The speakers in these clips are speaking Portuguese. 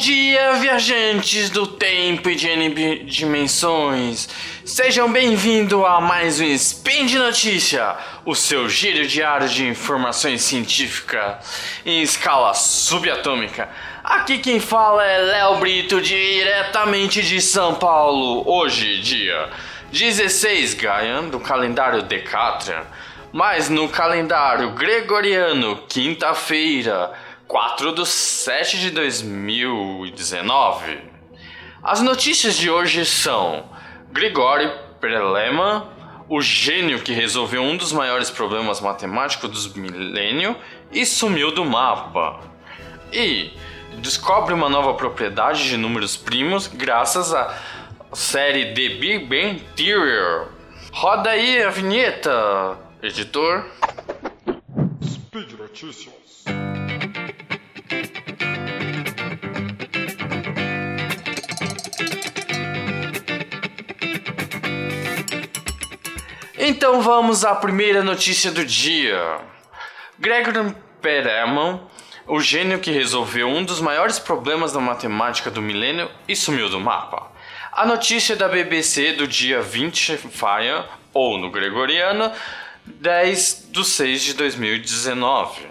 dia, viajantes do tempo e de N dimensões. Sejam bem-vindos a mais um Spin de Notícia, o seu giro diário de informações científicas em escala subatômica. Aqui quem fala é Léo Brito, diretamente de São Paulo. Hoje, dia 16 Gaian do calendário Decatrian, mas no calendário gregoriano, quinta-feira 4 de 7 de 2019. As notícias de hoje são Grigori Perelman, o gênio que resolveu um dos maiores problemas matemáticos dos milênios e sumiu do mapa. E descobre uma nova propriedade de números primos graças à série The Big Bang Theory. Roda aí a vinheta, editor. Speed Notícias. Então vamos à primeira notícia do dia. Gregory Perelman, o gênio que resolveu um dos maiores problemas da matemática do milênio e sumiu do mapa. A notícia da BBC do dia 20 Faia, ou no gregoriano, 10 de 6 de 2019.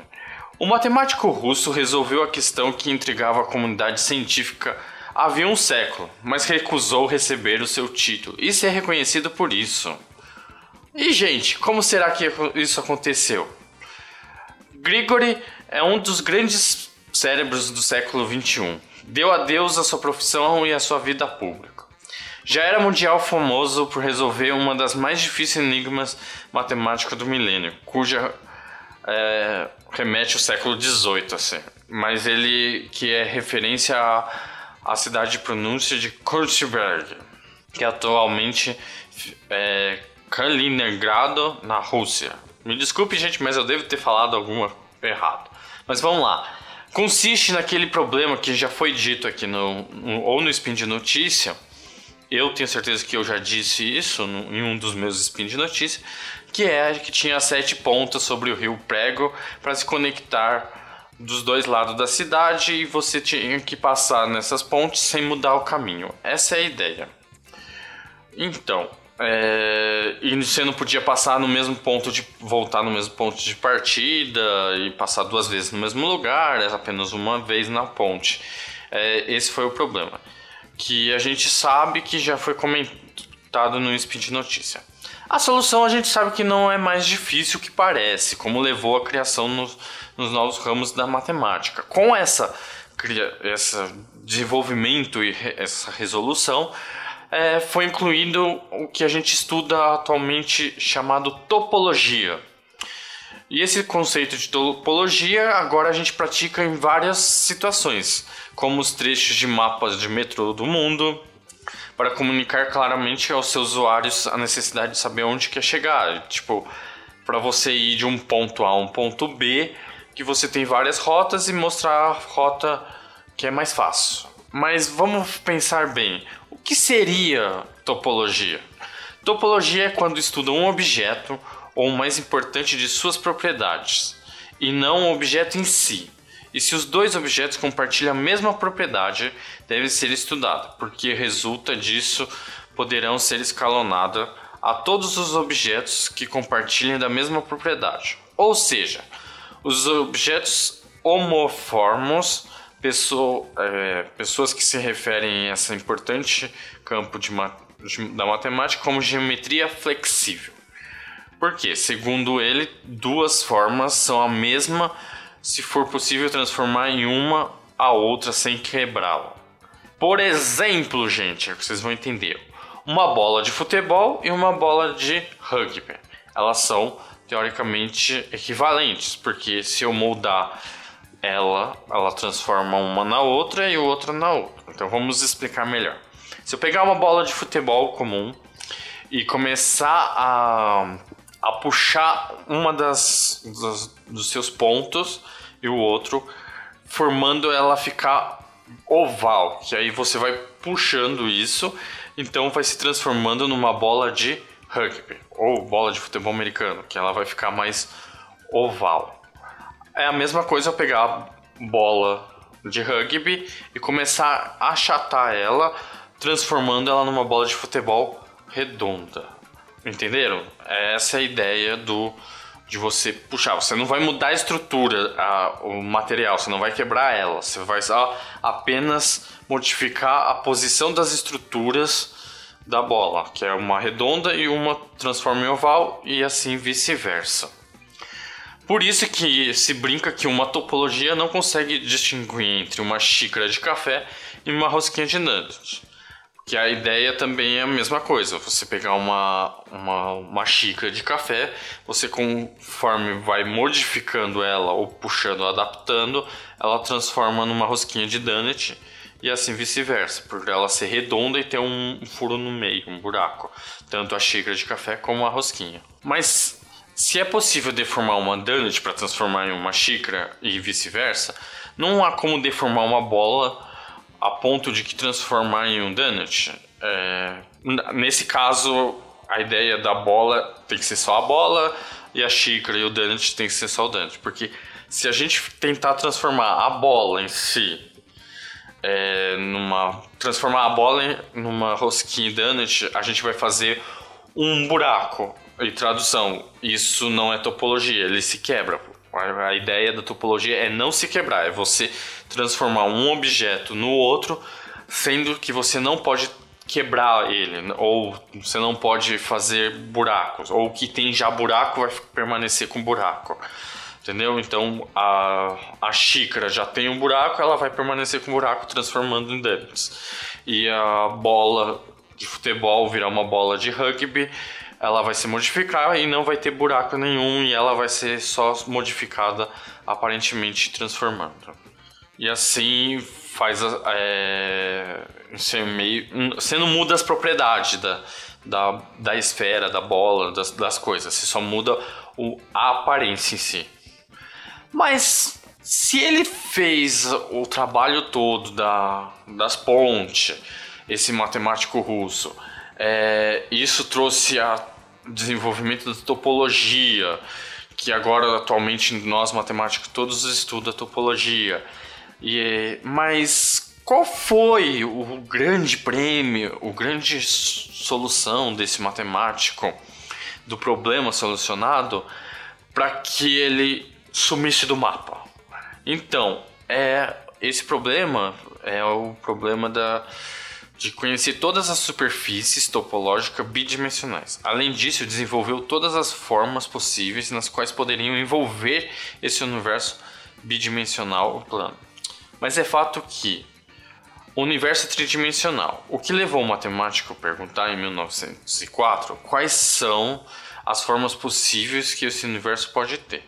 O matemático russo resolveu a questão que intrigava a comunidade científica havia um século, mas recusou receber o seu título e ser reconhecido por isso. E, gente, como será que isso aconteceu? Grigori é um dos grandes cérebros do século XXI. Deu adeus à sua profissão e à sua vida pública. Já era mundial famoso por resolver uma das mais difíceis enigmas matemáticas do milênio, cuja é, remete ao século XVIII, assim. Mas ele que é referência à, à cidade de pronúncia de Kurtberg, que atualmente é, Kaliningrado, na Rússia. Me desculpe, gente, mas eu devo ter falado alguma errado. Mas vamos lá. Consiste naquele problema que já foi dito aqui no, no ou no Spin de Notícia. Eu tenho certeza que eu já disse isso no, em um dos meus Spin de Notícia, que é que tinha sete pontas sobre o rio Prego para se conectar dos dois lados da cidade e você tinha que passar nessas pontes sem mudar o caminho. Essa é a ideia. Então, é, e você não podia passar no mesmo ponto de voltar no mesmo ponto de partida e passar duas vezes no mesmo lugar, é apenas uma vez na ponte. É, esse foi o problema. Que a gente sabe que já foi comentado no Speed Notícia. A solução a gente sabe que não é mais difícil que parece, como levou a criação nos, nos novos ramos da matemática. Com essa, essa desenvolvimento e essa resolução, é, foi incluído o que a gente estuda atualmente chamado topologia. E esse conceito de topologia agora a gente pratica em várias situações, como os trechos de mapas de metrô do mundo, para comunicar claramente aos seus usuários a necessidade de saber onde quer chegar. Tipo, para você ir de um ponto A a um ponto B, que você tem várias rotas e mostrar a rota que é mais fácil. Mas vamos pensar bem: que seria topologia? Topologia é quando estuda um objeto ou o mais importante de suas propriedades, e não o objeto em si. E se os dois objetos compartilham a mesma propriedade, deve ser estudado, porque resulta disso poderão ser escalonados a todos os objetos que compartilhem da mesma propriedade. Ou seja, os objetos homorfos pessoa, é, pessoas que se referem a esse importante campo de, de, da matemática como geometria flexível. Porque, segundo ele, duas formas são a mesma se for possível transformar em uma a outra sem quebrá-la. Por exemplo, gente, é que vocês vão entender. Uma bola de futebol e uma bola de rugby. Elas são teoricamente equivalentes, porque se eu moldar ela, ela transforma uma na outra e outra na outra. Então vamos explicar melhor. Se eu pegar uma bola de futebol comum e começar a, a puxar uma das, das dos seus pontos e o outro, formando ela ficar oval, que aí você vai puxando isso, então vai se transformando numa bola de rugby ou bola de futebol americano, que ela vai ficar mais oval. É a mesma coisa eu pegar bola de rugby e começar a achatar ela, transformando ela numa bola de futebol redonda. Entenderam? Essa é a ideia do de você puxar. Você não vai mudar a estrutura, a, o material, você não vai quebrar ela. Você vai só apenas modificar a posição das estruturas da bola, que é uma redonda e uma transforma em oval e assim vice-versa. Por isso que se brinca que uma topologia não consegue distinguir entre uma xícara de café e uma rosquinha de nuggets. Que a ideia também é a mesma coisa. Você pegar uma, uma, uma xícara de café, você conforme vai modificando ela ou puxando, adaptando, ela transforma numa rosquinha de donut e assim vice-versa, por ela ser redonda e ter um furo no meio, um buraco, tanto a xícara de café como a rosquinha. Mas se é possível deformar uma donut para transformar em uma xícara e vice-versa, não há como deformar uma bola a ponto de que transformar em um donut. É, nesse caso, a ideia da bola tem que ser só a bola e a xícara e o donut tem que ser só o donut, porque se a gente tentar transformar a bola em si é, numa transformar a bola em, numa rosquinha donut, a gente vai fazer um buraco e tradução, isso não é topologia, ele se quebra. A ideia da topologia é não se quebrar, é você transformar um objeto no outro, sendo que você não pode quebrar ele, ou você não pode fazer buracos, ou o que tem já buraco vai permanecer com buraco. Entendeu? Então a, a xícara já tem um buraco, ela vai permanecer com buraco, transformando em dentes. E a bola de futebol virar uma bola de rugby ela vai se modificar e não vai ter buraco nenhum e ela vai ser só modificada aparentemente transformando. E assim faz é, meio, não muda as propriedades da, da, da esfera, da bola, das, das coisas, você só muda o, a aparência em si. Mas se ele fez o trabalho todo da, das pontes, esse matemático russo, é, isso trouxe a desenvolvimento da topologia, que agora atualmente nós matemáticos todos estudam a topologia. E, mas qual foi o grande prêmio, o grande solução desse matemático do problema solucionado para que ele sumisse do mapa? Então, é esse problema é o problema da de conhecer todas as superfícies topológicas bidimensionais. Além disso, desenvolveu todas as formas possíveis nas quais poderiam envolver esse universo bidimensional plano. Mas é fato que o universo tridimensional, o que levou o matemático a perguntar em 1904 quais são as formas possíveis que esse universo pode ter.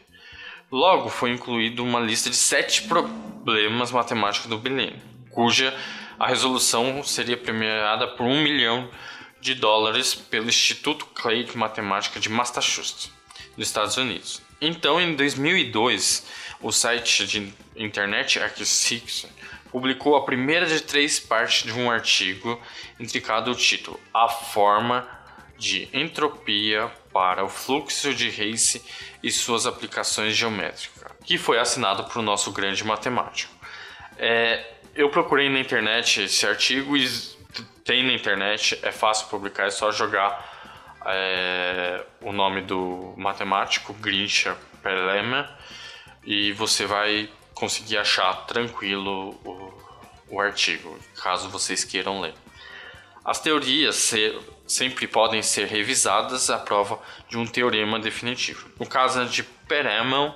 Logo foi incluído uma lista de sete problemas matemáticos do milênio, cuja a resolução seria premiada por um milhão de dólares pelo Instituto Clay de Matemática de Massachusetts, nos Estados Unidos. Então, em 2002, o site de internet ArcSix publicou a primeira de três partes de um artigo intricado o título A Forma de Entropia para o Fluxo de Reis e suas aplicações geométricas, que foi assinado por nosso grande matemático. É, eu procurei na internet esse artigo e tem na internet, é fácil publicar, é só jogar é, o nome do matemático, Grisha Perlema, e você vai conseguir achar tranquilo o, o artigo, caso vocês queiram ler. As teorias ser, sempre podem ser revisadas à prova de um teorema definitivo. No caso de Perelman,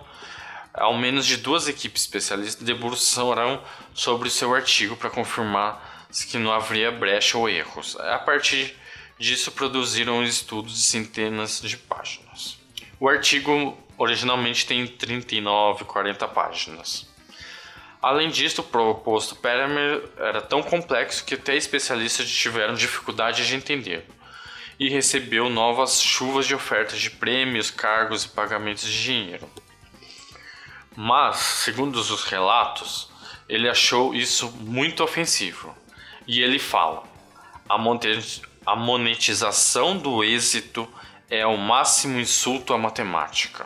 ao menos de duas equipes especialistas debruçarão sobre o seu artigo para confirmar que não haveria brecha ou erros. A partir disso, produziram estudos de centenas de páginas. O artigo originalmente tem 39, 40 páginas. Além disso, o proposto Paramer era tão complexo que até especialistas tiveram dificuldade de entender e recebeu novas chuvas de ofertas de prêmios, cargos e pagamentos de dinheiro. Mas, segundo os relatos, ele achou isso muito ofensivo. E ele fala: a monetização do êxito é o máximo insulto à matemática.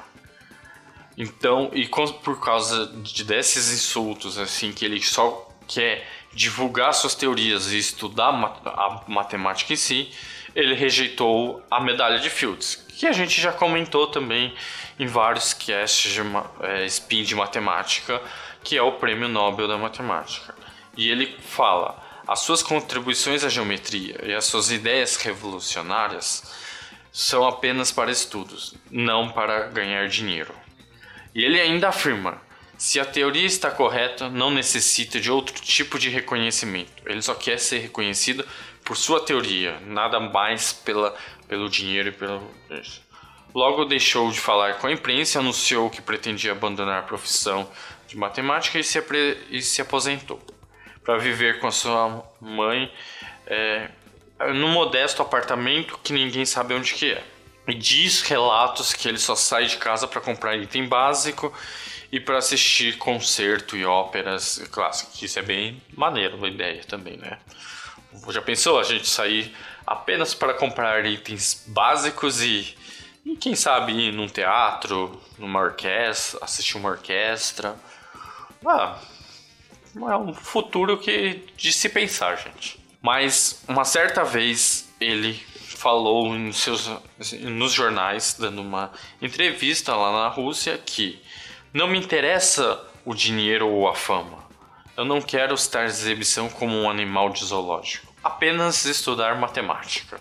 Então, e por causa de desses insultos, assim, que ele só quer divulgar suas teorias e estudar a matemática em si, ele rejeitou a medalha de Fields, que a gente já comentou também em vários casts de é, spin de matemática, que é o prêmio Nobel da matemática. E ele fala: as suas contribuições à geometria e as suas ideias revolucionárias são apenas para estudos, não para ganhar dinheiro. E ele ainda afirma: se a teoria está correta, não necessita de outro tipo de reconhecimento. Ele só quer ser reconhecido por sua teoria, nada mais pela, pelo dinheiro e pelo. Logo deixou de falar com a imprensa anunciou que pretendia abandonar a profissão de matemática e se, e se aposentou para viver com a sua mãe é, num modesto apartamento que ninguém sabe onde que é. E diz relatos que ele só sai de casa para comprar item básico e para assistir concerto e óperas clássicas. Isso é bem maneiro, uma ideia também, né? Já pensou a gente sair apenas para comprar itens básicos e, e quem sabe ir num teatro, numa orquestra, assistir uma orquestra? Ah, é um futuro que de se pensar, gente. Mas uma certa vez ele falou seus, nos jornais, dando uma entrevista lá na Rússia, que não me interessa o dinheiro ou a fama. Eu não quero estar exibição como um animal de zoológico. Apenas estudar matemática.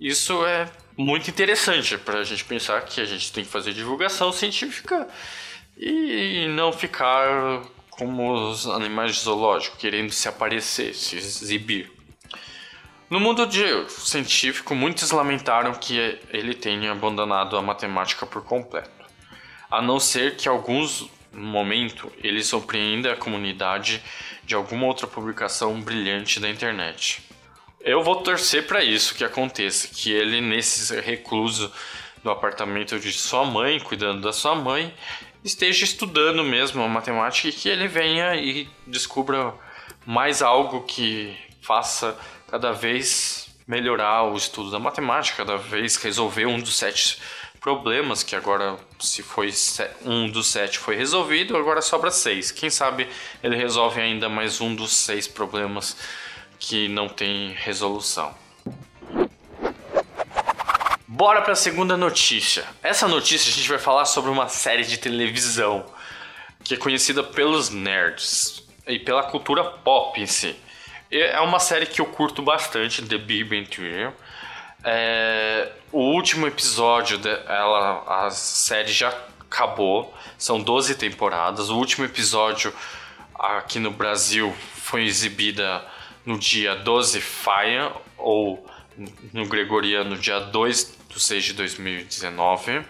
Isso é muito interessante para a gente pensar que a gente tem que fazer divulgação científica e não ficar como os animais de zoológico, querendo se aparecer, se exibir. No mundo de científico, muitos lamentaram que ele tenha abandonado a matemática por completo, a não ser que alguns momento ele surpreenda a comunidade de alguma outra publicação brilhante da internet. Eu vou torcer para isso que aconteça, que ele nesse recluso no apartamento de sua mãe, cuidando da sua mãe, esteja estudando mesmo a matemática e que ele venha e descubra mais algo que faça cada vez melhorar o estudo da matemática, cada vez resolver um dos sete problemas, que agora, se foi um dos sete foi resolvido, agora sobra seis. Quem sabe ele resolve ainda mais um dos seis problemas que não tem resolução. Bora para a segunda notícia. Essa notícia a gente vai falar sobre uma série de televisão que é conhecida pelos nerds e pela cultura pop em si. É uma série que eu curto bastante, The Big Bang Theory. É, o último episódio dela, a série já acabou, são 12 temporadas. O último episódio aqui no Brasil foi exibida no dia 12 Faia, ou no gregoriano, dia 2 de 6 de 2019.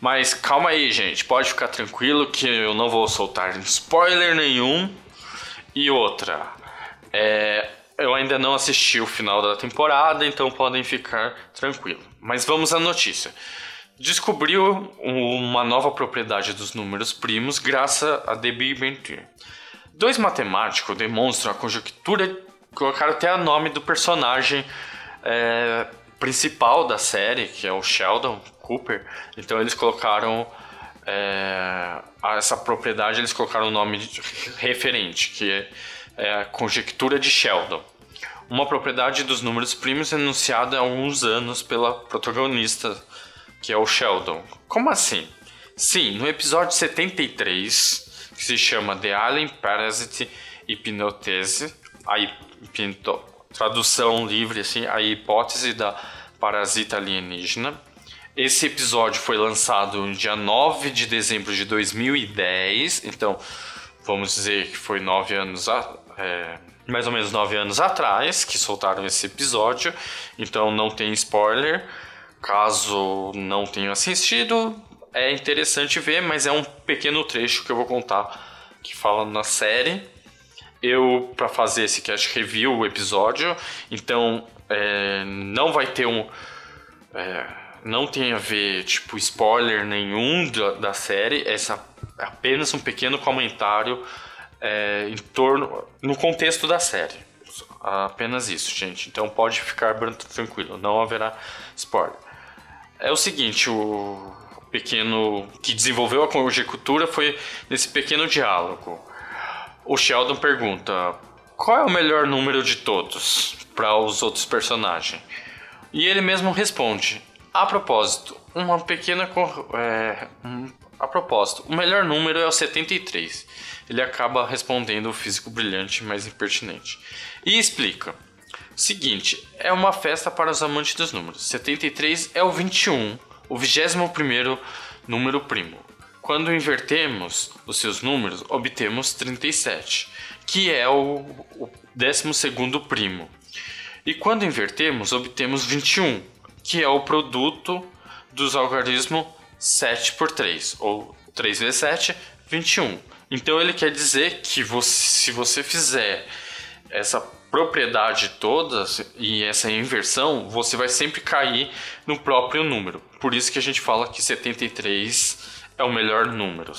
Mas calma aí, gente, pode ficar tranquilo que eu não vou soltar spoiler nenhum. E outra, é, eu ainda não assisti o final da temporada, então podem ficar tranquilos. Mas vamos à notícia. Descobriu uma nova propriedade dos números primos graças a The Big. Dois matemáticos demonstram a conjectura, colocaram até o nome do personagem é, principal da série, que é o Sheldon Cooper. Então eles colocaram é, essa propriedade, eles colocaram o nome referente, que é é a conjectura de Sheldon, uma propriedade dos números primos enunciada há alguns anos pela protagonista, que é o Sheldon. Como assim? Sim, no episódio 73, que se chama The Alien Parasite Hypothesis, a tradução livre assim, a hipótese da parasita alienígena. Esse episódio foi lançado no dia 9 de dezembro de 2010, então vamos dizer que foi nove anos é, mais ou menos nove anos atrás que soltaram esse episódio, então não tem spoiler. Caso não tenha assistido, é interessante ver, mas é um pequeno trecho que eu vou contar que fala na série. Eu, para fazer esse cast review o episódio, então é, não vai ter um. É, não tem a ver, tipo, spoiler nenhum da, da série, é apenas um pequeno comentário é, em torno no contexto da série. Apenas isso, gente. Então pode ficar tranquilo, não haverá spoiler. É o seguinte, o pequeno que desenvolveu a conjectura foi nesse pequeno diálogo. O Sheldon pergunta: "Qual é o melhor número de todos?" para os outros personagens. E ele mesmo responde: "A propósito, uma pequena é, um, a propósito, o melhor número é o 73." Ele acaba respondendo o físico brilhante, mas impertinente. E explica: Seguinte, é uma festa para os amantes dos números. 73 é o 21 o 21 número primo. Quando invertemos os seus números, obtemos 37, que é o, o 12 primo. E quando invertemos, obtemos 21, que é o produto dos algarismos 7 por 3, ou 3 vezes 7, 21. Então ele quer dizer que você, se você fizer essa propriedade toda e essa inversão, você vai sempre cair no próprio número. Por isso que a gente fala que 73 é o melhor número.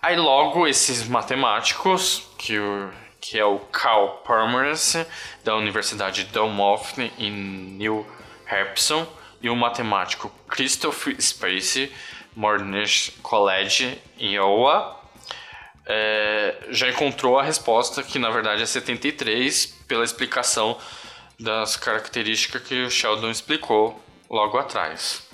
Aí logo esses matemáticos, que, o, que é o Carl Pomerance, da Universidade Delmouth em New Hampshire, e o matemático Christopher Spacey, Monash College em Iowa, é, já encontrou a resposta que na verdade é 73 pela explicação das características que o Sheldon explicou logo atrás.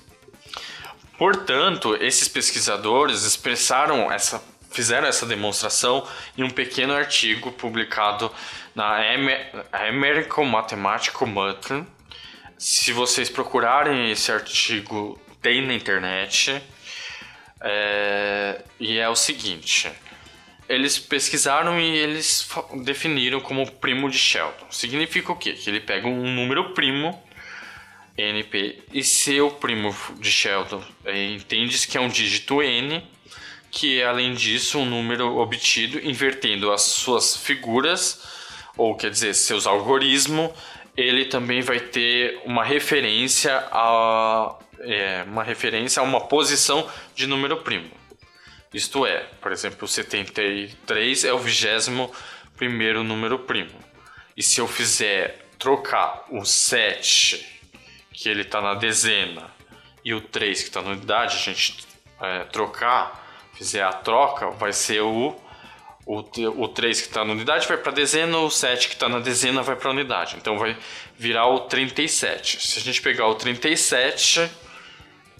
Portanto, esses pesquisadores expressaram essa, fizeram essa demonstração em um pequeno artigo publicado na American Mathematical Monthly. Se vocês procurarem esse artigo, tem na internet. É, e é o seguinte: eles pesquisaram e eles definiram como primo de Sheldon. Significa o quê? Que ele pega um número primo, NP, e seu primo de Sheldon é, entende-se que é um dígito N, que é além disso um número obtido invertendo as suas figuras, ou quer dizer, seus algoritmos, ele também vai ter uma referência a é, uma referência a uma posição de número primo. Isto é, por exemplo, o 73 é o vigésimo primeiro número primo. E se eu fizer trocar o 7, que ele está na dezena, e o 3, que está na unidade, a gente é, trocar, fizer a troca, vai ser o, o, o 3 que está na unidade vai para a dezena, o 7 que está na dezena vai para a unidade. Então vai virar o 37. Se a gente pegar o 37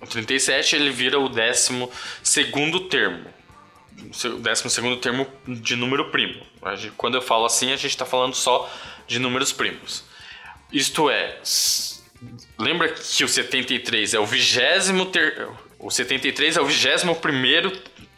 o 37 ele vira o décimo segundo termo. O décimo segundo termo de número primo. Quando eu falo assim, a gente está falando só de números primos. Isto é, lembra que o 73 é o vigésimo ter... o 73 é o vigésimo primeiro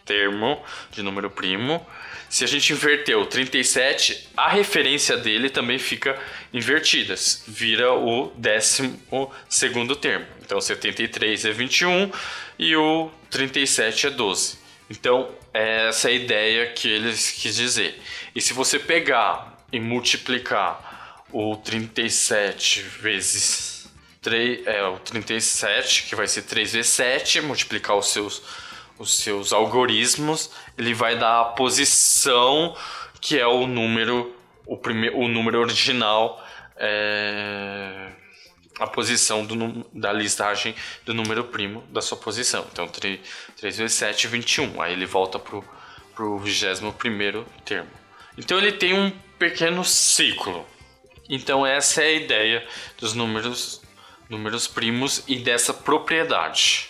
termo de número primo. Se a gente inverter o 37, a referência dele também fica invertida, vira o décimo segundo termo. Então 73 é 21 e o 37 é 12. Então, essa é a ideia que eles quis dizer. E se você pegar e multiplicar o 37 vezes 3, é, o 37, que vai ser 3 vezes 7, multiplicar os seus, os seus algoritmos, ele vai dar a posição que é o número, o, primeiro, o número original é, a posição do, da listagem do número primo da sua posição. Então, 3, 3 vezes 7, 21. Aí ele volta para o 21 termo. Então, ele tem um pequeno ciclo. Então, essa é a ideia dos números, números primos e dessa propriedade.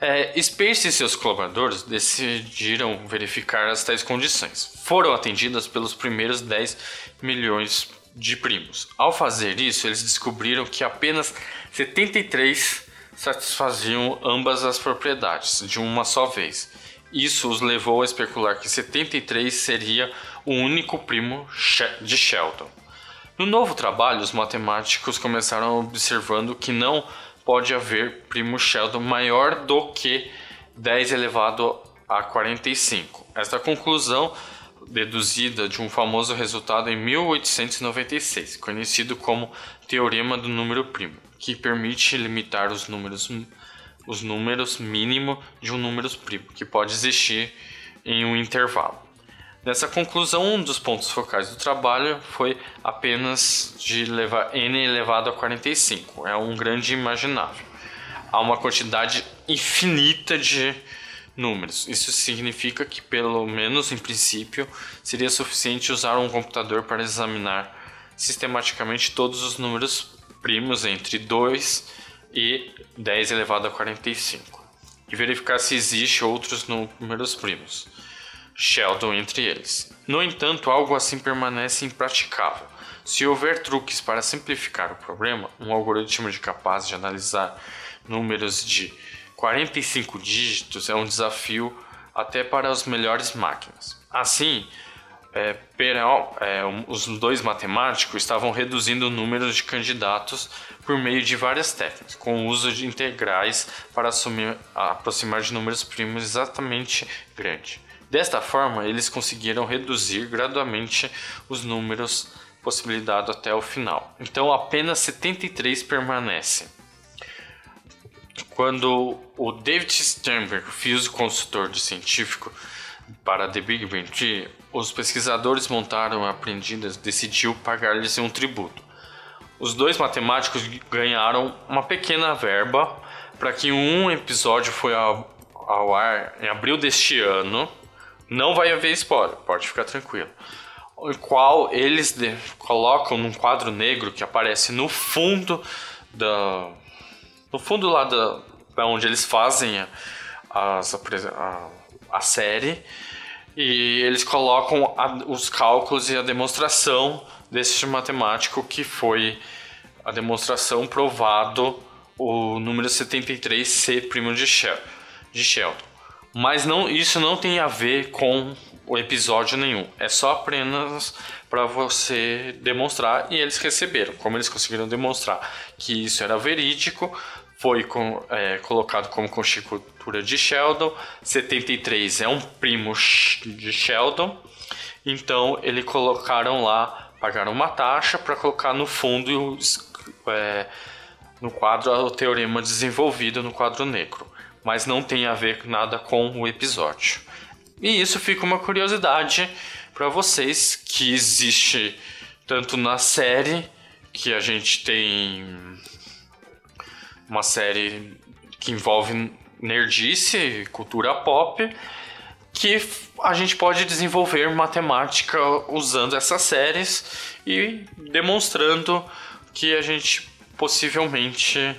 É, Space e seus colaboradores decidiram verificar as tais condições. Foram atendidas pelos primeiros 10 milhões de primos. Ao fazer isso, eles descobriram que apenas 73 satisfaziam ambas as propriedades de uma só vez. Isso os levou a especular que 73 seria o único primo de Sheldon. No novo trabalho, os matemáticos começaram observando que não pode haver primo Sheldon maior do que 10 elevado a 45. Esta conclusão deduzida de um famoso resultado em 1896, conhecido como Teorema do Número Primo, que permite limitar os números, os números mínimo de um número primo, que pode existir em um intervalo. Nessa conclusão, um dos pontos focais do trabalho foi apenas de levar n elevado a 45, é um grande imaginável. a uma quantidade infinita de números. Isso significa que, pelo menos em princípio, seria suficiente usar um computador para examinar sistematicamente todos os números primos entre 2 e 10 elevado a 45 e verificar se existe outros números primos, Sheldon entre eles. No entanto, algo assim permanece impraticável. Se houver truques para simplificar o problema, um algoritmo de capaz de analisar números de 45 dígitos é um desafio até para as melhores máquinas. Assim, é, é, os dois matemáticos estavam reduzindo o número de candidatos por meio de várias técnicas, com o uso de integrais para assumir, aproximar de números primos exatamente grandes. Desta forma, eles conseguiram reduzir gradualmente os números possibilidade até o final. Então, apenas 73 permanecem. Quando o David Sternberg, físico consultor de científico para The Big Bang Theory, os pesquisadores montaram aprendidas decidiu pagar-lhes um tributo. Os dois matemáticos ganharam uma pequena verba para que um episódio foi ao, ao ar em abril deste ano. Não vai haver spoiler, pode ficar tranquilo. O qual eles de, colocam num quadro negro que aparece no fundo da no fundo lá da, da onde eles fazem as, a, a série e eles colocam a, os cálculos e a demonstração desse matemático que foi a demonstração provado o número 73 ser primo de, de Sheldon. Mas não, isso não tem a ver com o episódio nenhum. É só apenas para você demonstrar e eles receberam. Como eles conseguiram demonstrar que isso era verídico, foi com, é, colocado como conjectura de Sheldon. 73 é um primo de Sheldon. Então eles colocaram lá, pagaram uma taxa para colocar no fundo é, no quadro o teorema desenvolvido no quadro negro, mas não tem a ver nada com o episódio. E isso fica uma curiosidade para vocês que existe tanto na série que a gente tem uma série que envolve nerdice, cultura pop, que a gente pode desenvolver matemática usando essas séries e demonstrando que a gente possivelmente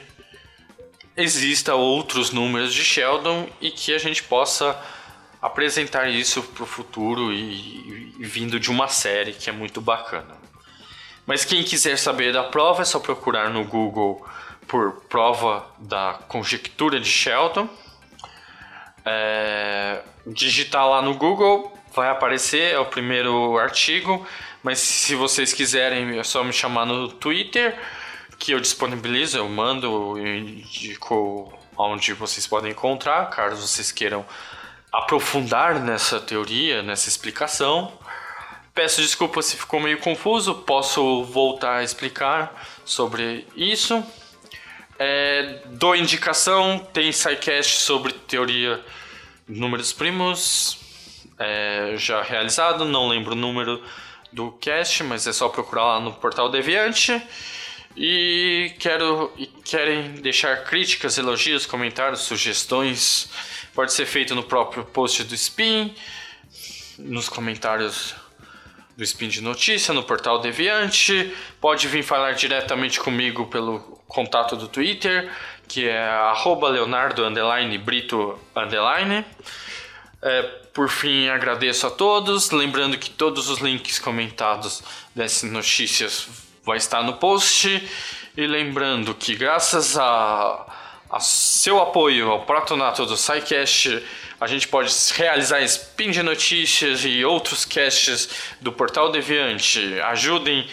exista outros números de Sheldon e que a gente possa apresentar isso para o futuro e, e, vindo de uma série que é muito bacana. Mas quem quiser saber da prova é só procurar no Google por prova da conjectura de Sheldon. É, digitar lá no Google, vai aparecer, é o primeiro artigo. Mas se vocês quiserem, é só me chamar no Twitter, que eu disponibilizo, eu mando, eu indico onde vocês podem encontrar, caso vocês queiram aprofundar nessa teoria, nessa explicação. Peço desculpa se ficou meio confuso, posso voltar a explicar sobre isso. É, dou indicação, tem SciCast sobre teoria números primos, é, já realizado, não lembro o número do cast, mas é só procurar lá no portal Deviante. E quero e querem deixar críticas, elogios, comentários, sugestões, pode ser feito no próprio post do Spin, nos comentários do Spin de Notícia, no portal Deviante. Pode vir falar diretamente comigo pelo contato do Twitter, que é Leonardo Brito É, por fim, agradeço a todos. Lembrando que todos os links comentados dessas notícias vai estar no post. E lembrando que graças a, a seu apoio ao Protonato do SciCast, a gente pode realizar spin de notícias e outros casts do Portal Deviante. Ajudem,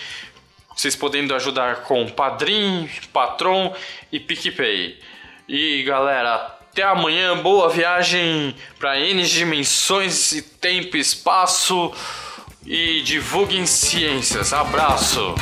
vocês podendo ajudar com Padrim, Patron e PicPay. E galera, até amanhã, boa viagem para N dimensões e tempo e espaço. E divulguem ciências. Abraço!